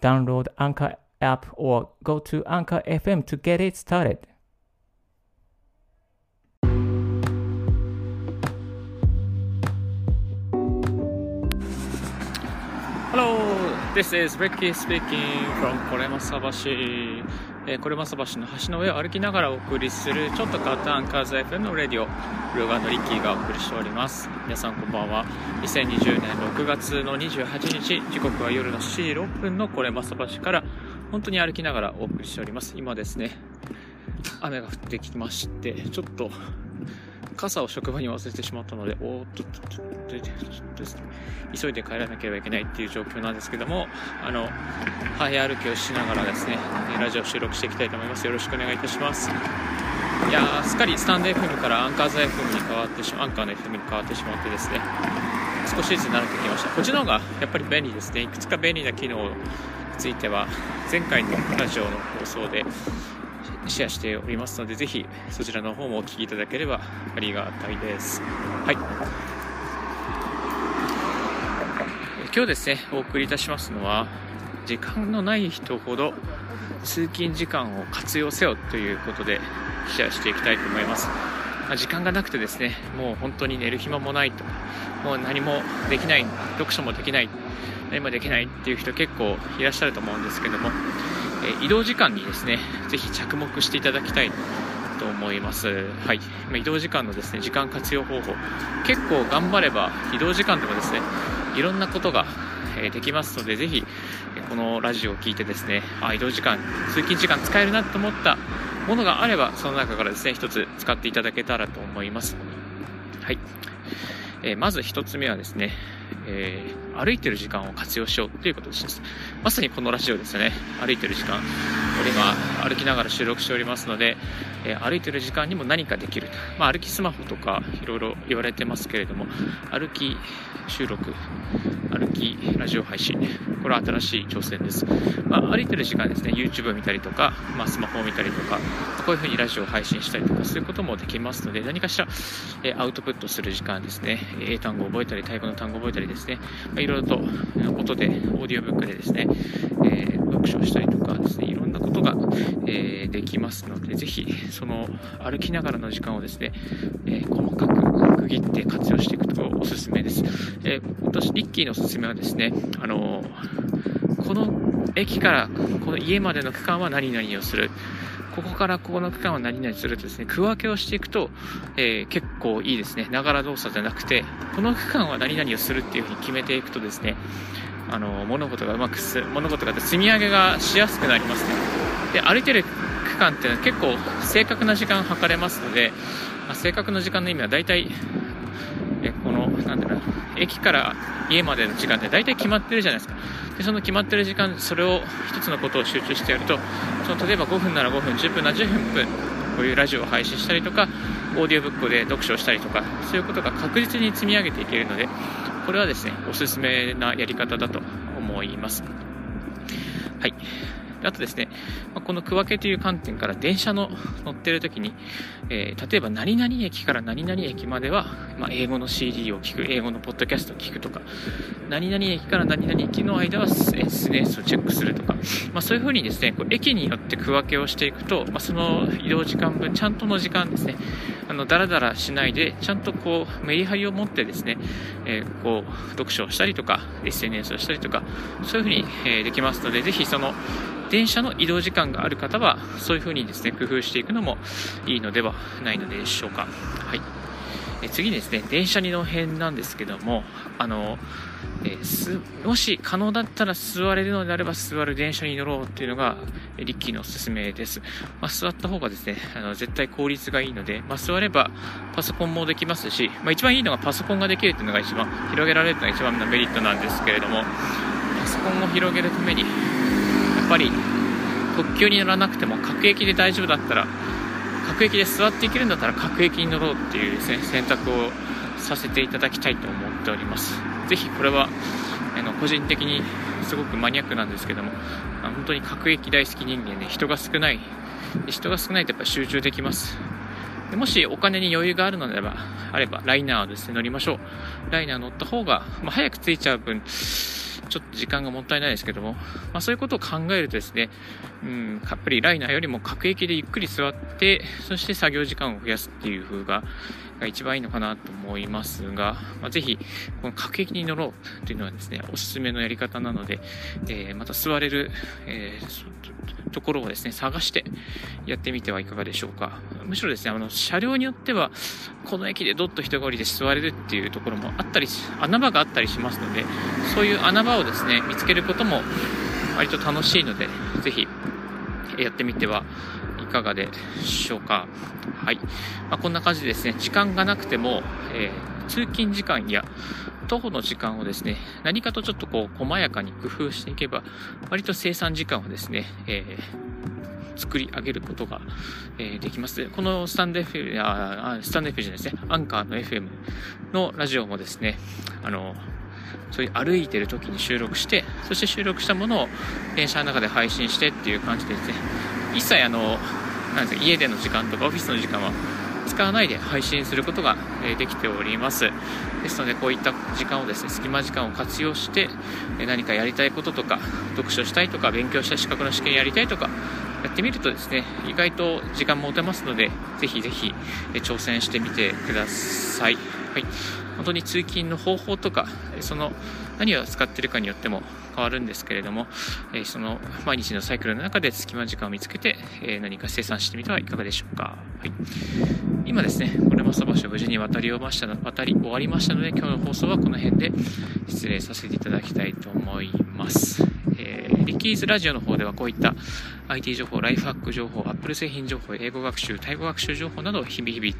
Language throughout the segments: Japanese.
Download Anchor app or go to Anchor FM to get it started. Hello, this is Ricky speaking from Koremasabashi. えー、これまさ橋の橋の上を歩きながらお送りするちょっと簡単カーズ FM のレディオルーガーのリッキーがお送りしております。皆さんこんばんは。2020年6月の28日時刻は夜の7時6分のこれまさ橋から本当に歩きながらお送りしております。今ですね雨が降ってきましてちょっと傘を職場に忘れてしまったので、おっと、ちょっと、ちょっと、急いで帰らなければいけないっていう状況なんですけども、あの、早歩きをしながらですね、ラジオ収録していきたいと思います。よろしくお願いいたします。いやー、すっかりスタンド FM からアンカーズ FM に変わってしま、アンカーの FM に変わってしまってですね、少しずつ慣れてきました。こっちの方がやっぱり便利ですね。いくつか便利な機能については、前回のラジオの放送で、シェアしておりますので、ぜひそちらの方もお聞きいただければありがたいです。はい。今日ですね、お送りいたしますのは、時間のない人ほど通勤時間を活用せよということでシェアしていきたいと思います。まあ、時間がなくてですね、もう本当に寝る暇もないと、もう何もできない、読書もできない、何もできないっていう人結構いらっしゃると思うんですけども、え移動時間にですね、ぜひ着目していただきたいと思います。はい。ま移動時間のですね、時間活用方法。結構頑張れば移動時間でもですね、いろんなことができますので、ぜひ、このラジオを聞いてですね、あ、移動時間、通勤時間使えるなと思ったものがあれば、その中からですね、一つ使っていただけたらと思います。はい。えー、まず一つ目はですね、えー、歩いてる時間を活用しようということです。まさにこのラジオですね。歩いてる時間。俺今歩きながら収録しておりますので、えー、歩いてる時間にも何かできる。まあ、歩きスマホとかいろいろ言われてますけれども、歩き収録、歩きラジオ配信、これは新しい挑戦です。まあ、歩いてる時間ですね、YouTube 見たりとか、まあ、スマホを見たりとか、こういうふうにラジオを配信したりとか、そういうこともできますので、何かしら、えー、アウトプットする時間ですね、英単語を覚えたり、タイ語の単語を覚えたりですね、まあ、ろいろと音で、オーディオブックでですね、えー、読書したりとかですね、いろんなことが、えー、できますので、ぜひ、その歩きながらの時間をですね、え細かく区切って活用していくとおすすめです。え私、リッキーのおすすめはですね、あのこの駅からこの家までの区間は何々をする。ここからここの区間は何々するとですね、区分けをしていくと、えー、結構いいですね。ながら動作じゃなくて、この区間は何々をするっていうふうに決めていくとですね、あの、物事がうまくす、物事が積み上げがしやすくなりますね。で、歩いてる区間っていうのは結構正確な時間測れますので、まあ、正確な時間の意味は大体、えこの、なんだろう、駅から家までの時間って大体決まってるじゃないですか。で、その決まってる時間、それを1つのことを集中してやると、その例えば5分なら5分、10分なら10分、こういうラジオを配信したりとか、オーディオブックで読書をしたりとか、そういうことが確実に積み上げていけるので、これはですね、おすすめなやり方だと思います。はい。あとですね、まこの区分けという観点から電車の 乗ってる時に、えー、例えば何々駅から何々駅までは、まあ、英語の CD を聞く、英語のポッドキャストを聞くとか、何々駅から何々駅の間は SNS をチェックするとか、まあ、そういう風にですね、こう駅によって区分けをしていくと、ま、その移動時間分、ちゃんとの時間ですね、あの、だらだらしないで、ちゃんとこう、メリハリを持ってですね、えー、こう、読書をしたりとか、SNS をしたりとか、そういう風に、えー、できますので、ぜひその、電車の移動時間がある方は、そういう風にですね、工夫していくのもいいのではないのでしょうか。はい。え次にですね、電車にの辺なんですけども、あの、えー、もし可能だったら座れるのであれば座る電車に乗ろうっていうのが、リッキーのおすすめです。まあ、座った方がですね、あの絶対効率がいいので、まあ、座ればパソコンもできますし、まあ、一番いいのがパソコンができるっていうのが一番、広げられるっていうのが一番のメリットなんですけれども、パソコンを広げるためにっぱり特急に乗らなくても各駅で大丈夫だったら各駅で座っていけるんだったら各駅に乗ろうっていうですね選択をさせていただきたいと思っております。ぜひこれはあの個人的にすごくマニアックなんですけども本当に各駅大好き人間で、ね、人が少ない人が少ないとやっぱ集中できます。でもしお金に余裕があるのであればあればライナーをですね乗りましょう。ライナー乗った方が、まあ、早く着いちゃう分ちょっと時間がもったいないですけども、まあ、そういうことを考えるとですね、うん、やっぱりライナーよりも各駅でゆっくり座って、そして作業時間を増やすっていう風が、が一番いいのかなと思いますが、まあ、ぜひ、この各駅に乗ろうというのはですね、おすすめのやり方なので、えー、また座れる、えー、ところをですね、探してやってみてはいかがでしょうか。むしろですね、あの、車両によっては、この駅でどっと人が降りて座れるっていうところもあったり、穴場があったりしますので、そういう穴場をですね、見つけることも割と楽しいので、ぜひやってみてはかがでしょうか。はい。まあ、こんな感じでですね、時間がなくても、えー、通勤時間や徒歩の時間をですね、何かとちょっとこう、細やかに工夫していけば、割と生産時間をですね、えー、作り上げることが、えー、できます。このスタンド F、あスタンド F じゃないですね、アンカーの FM のラジオもですね、あの、そういう歩いてる時に収録して、そして収録したものを電車の中で配信してっていう感じでですね、一切あの、なんですか、家での時間とかオフィスの時間は使わないで配信することができております。ですので、こういった時間をですね、隙間時間を活用して、何かやりたいこととか、読書したいとか、勉強した資格の試験やりたいとか、やってみるとですね、意外と時間持てますので、ぜひぜひ挑戦してみてください。はい。本当に通勤の方法とか、その何を使っているかによっても変わるんですけれども、えその毎日のサイクルの中で隙間時間を見つけて、え何か生産してみてはいかがでしょうか。はい、今ですね、これもそばしを無事に渡り終ましたの渡り終わりましたので、今日の放送はこの辺で失礼させていただきたいと思います。えー、リッキーズラジオの方ではこういった IT 情報、ライフハック情報、Apple 製品情報、英語学習、タイ語学習情報などを日々日々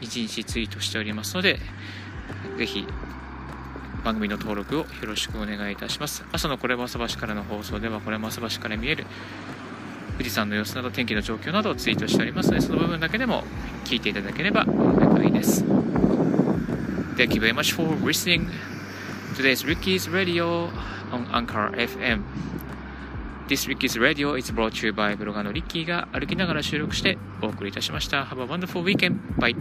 1日ツイートしておりますので、ぜひ番組の登録をよろしくお願いいたします。朝のこれも朝橋からの放送では、これも朝橋から見える富士山の様子など天気の状況などをツイートしておりますので、その部分だけでも聞いていただければ幸いです。Thank you very much for listening today's Ricky's Radio on Anchor FM. This Ricky's Radio is brought to you by ブロガーのリッキーが歩きながら収録してお送りいたしました。Have a wonderful weekend. Bye.